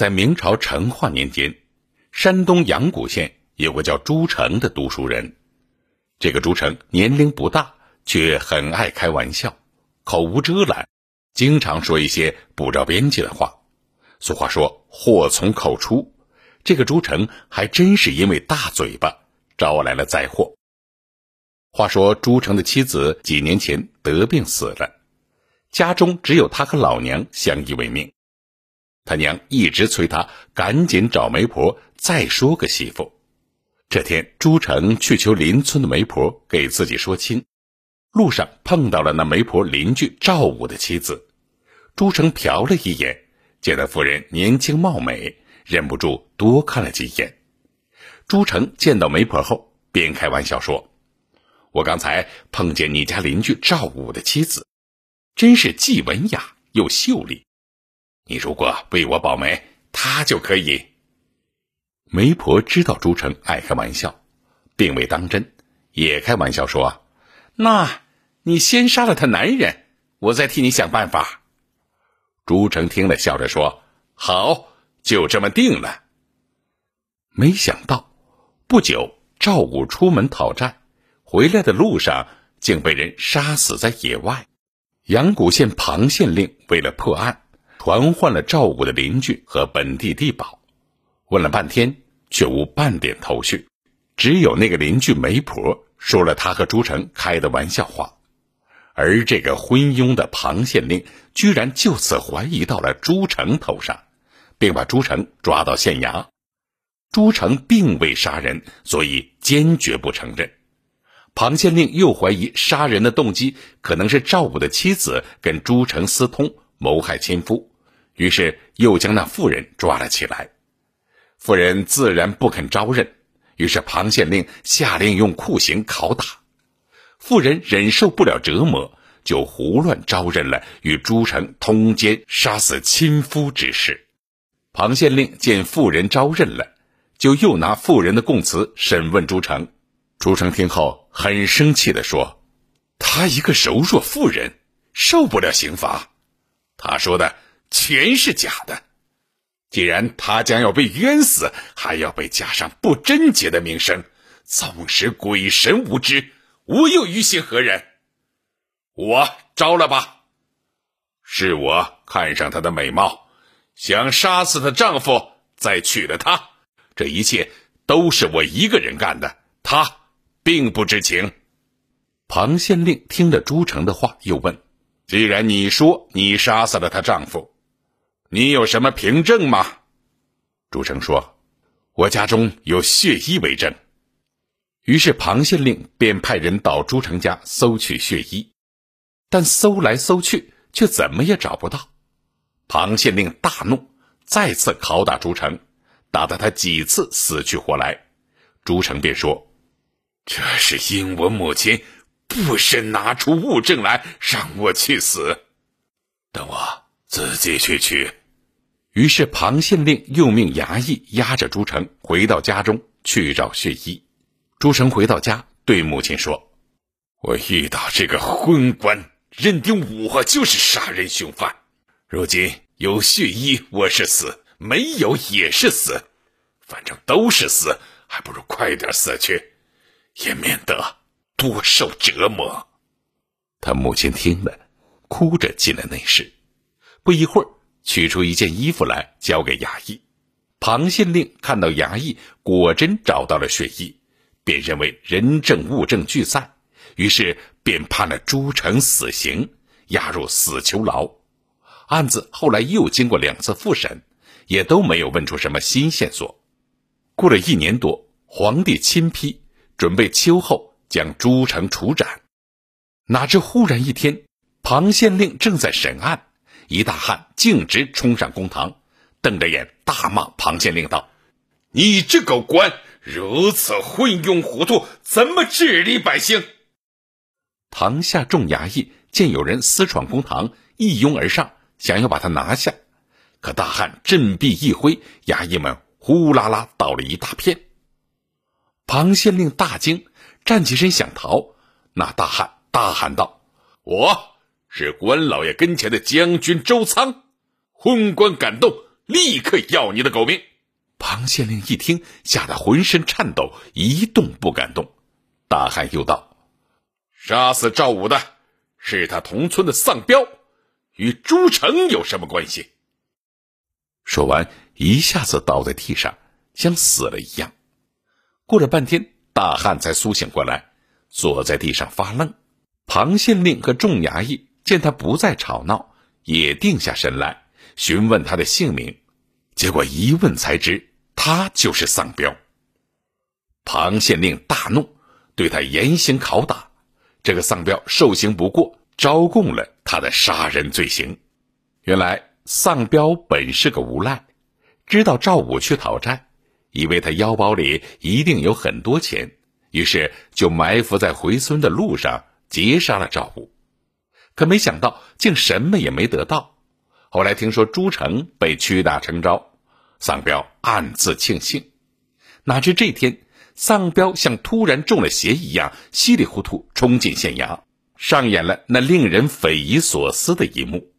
在明朝成化年间，山东阳谷县有个叫朱成的读书人。这个朱成年龄不大，却很爱开玩笑，口无遮拦，经常说一些不着边际的话。俗话说“祸从口出”，这个朱成还真是因为大嘴巴招来了灾祸。话说朱成的妻子几年前得病死了，家中只有他和老娘相依为命。他娘一直催他赶紧找媒婆，再说个媳妇。这天，朱成去求邻村的媒婆给自己说亲，路上碰到了那媒婆邻居赵武的妻子。朱成瞟了一眼，见那妇人年轻貌美，忍不住多看了几眼。朱成见到媒婆后，便开玩笑说：“我刚才碰见你家邻居赵武的妻子，真是既文雅又秀丽。”你如果为我保媒，他就可以。媒婆知道朱成爱开玩笑，并未当真，也开玩笑说：“那你先杀了他男人，我再替你想办法。”朱成听了，笑着说：“好，就这么定了。”没想到，不久赵武出门讨债，回来的路上竟被人杀死在野外。阳谷县庞县令为了破案。传唤了赵武的邻居和本地地保，问了半天却无半点头绪，只有那个邻居媒婆说了他和朱成开的玩笑话，而这个昏庸的庞县令居然就此怀疑到了朱成头上，并把朱成抓到县衙。朱成并未杀人，所以坚决不承认。庞县令又怀疑杀人的动机可能是赵武的妻子跟朱成私通，谋害亲夫。于是又将那妇人抓了起来，妇人自然不肯招认，于是庞县令下令用酷刑拷打，妇人忍受不了折磨，就胡乱招认了与朱成通奸杀死亲夫之事。庞县令见妇人招认了，就又拿妇人的供词审问朱成。朱成听后很生气地说：“他一个柔弱妇人，受不了刑罚。”他说的。全是假的。既然他将要被冤死，还要被加上不贞洁的名声，纵使鬼神无知，我又于心何忍？我招了吧。是我看上她的美貌，想杀死她丈夫，再娶了她。这一切都是我一个人干的，她并不知情。庞县令听了朱成的话，又问：“既然你说你杀死了她丈夫，”你有什么凭证吗？朱成说：“我家中有血衣为证。”于是庞县令便派人到朱成家搜取血衣，但搜来搜去却怎么也找不到。庞县令大怒，再次拷打朱成，打得他几次死去活来。朱成便说：“这是因我母亲不慎拿出物证来，让我去死。等我自己去取。”于是，庞县令又命衙役押着朱成回到家中去找血衣。朱成回到家，对母亲说：“我遇到这个昏官，认定我就是杀人凶犯。如今有血衣，我是死；没有也是死，反正都是死，还不如快点死去，也免得多受折磨。”他母亲听了，哭着进了内室。不一会儿。取出一件衣服来，交给衙役。庞县令看到衙役果真找到了血衣，便认为人证物证俱在，于是便判了朱成死刑，押入死囚牢。案子后来又经过两次复审，也都没有问出什么新线索。过了一年多，皇帝亲批，准备秋后将朱成处斩。哪知忽然一天，庞县令正在审案。一大汉径直冲上公堂，瞪着眼大骂庞县令道：“你这个官如此昏庸糊涂，怎么治理百姓？”堂下众衙役见有人私闯公堂，一拥而上，想要把他拿下。可大汉振臂一挥，衙役们呼啦啦倒了一大片。庞县令大惊，站起身想逃，那大汉大喊道：“我！”是关老爷跟前的将军周仓，昏官敢动，立刻要你的狗命！庞县令一听，吓得浑身颤抖，一动不敢动。大汉又道：“杀死赵武的是他同村的丧彪，与朱成有什么关系？”说完，一下子倒在地上，像死了一样。过了半天，大汉才苏醒过来，坐在地上发愣。庞县令和众衙役见他不再吵闹，也定下神来，询问他的姓名。结果一问才知，他就是丧彪。庞县令大怒，对他严刑拷打。这个丧彪受刑不过，招供了他的杀人罪行。原来丧彪本是个无赖，知道赵武去讨债，以为他腰包里一定有很多钱，于是就埋伏在回村的路上劫杀了赵武。可没想到，竟什么也没得到。后来听说朱成被屈打成招。丧彪暗自庆幸，哪知这天，丧彪像突然中了邪一样，稀里糊涂冲进县衙，上演了那令人匪夷所思的一幕。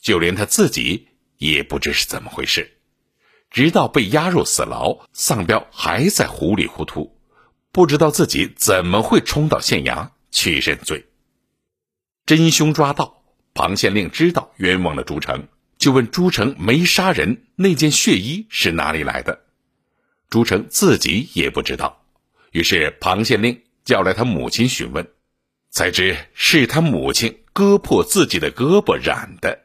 就连他自己也不知是怎么回事，直到被押入死牢，丧彪还在糊里糊涂，不知道自己怎么会冲到县衙去认罪。真凶抓到，庞县令知道冤枉了朱成。就问朱成没杀人，那件血衣是哪里来的？朱成自己也不知道。于是庞县令叫来他母亲询问，才知是他母亲割破自己的胳膊染的。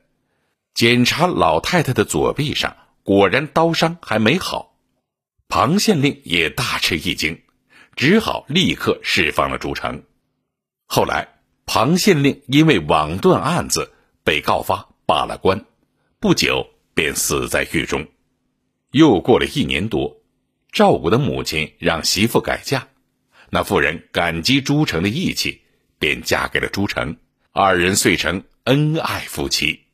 检查老太太的左臂上，果然刀伤还没好。庞县令也大吃一惊，只好立刻释放了朱成。后来庞县令因为网断案子被告发罢了官。不久便死在狱中。又过了一年多，赵武的母亲让媳妇改嫁，那妇人感激朱成的义气，便嫁给了朱成，二人遂成恩爱夫妻。